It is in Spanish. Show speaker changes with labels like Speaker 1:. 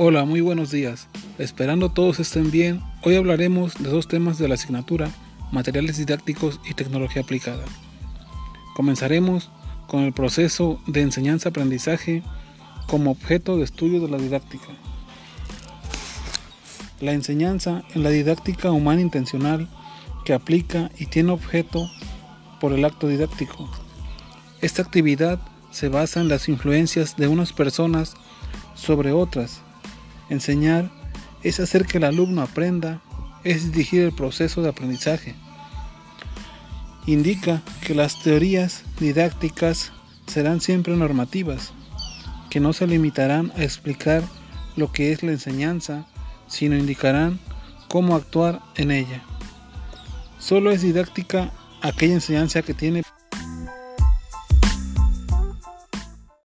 Speaker 1: Hola, muy buenos días. Esperando todos estén bien, hoy hablaremos de dos temas de la asignatura, materiales didácticos y tecnología aplicada. Comenzaremos con el proceso de enseñanza-aprendizaje como objeto de estudio de la didáctica. La enseñanza en la didáctica humana intencional que aplica y tiene objeto por el acto didáctico. Esta actividad se basa en las influencias de unas personas sobre otras Enseñar es hacer que el alumno aprenda, es dirigir el proceso de aprendizaje. Indica que las teorías didácticas serán siempre normativas, que no se limitarán a explicar lo que es la enseñanza, sino indicarán cómo actuar en ella. Solo es didáctica aquella enseñanza que tiene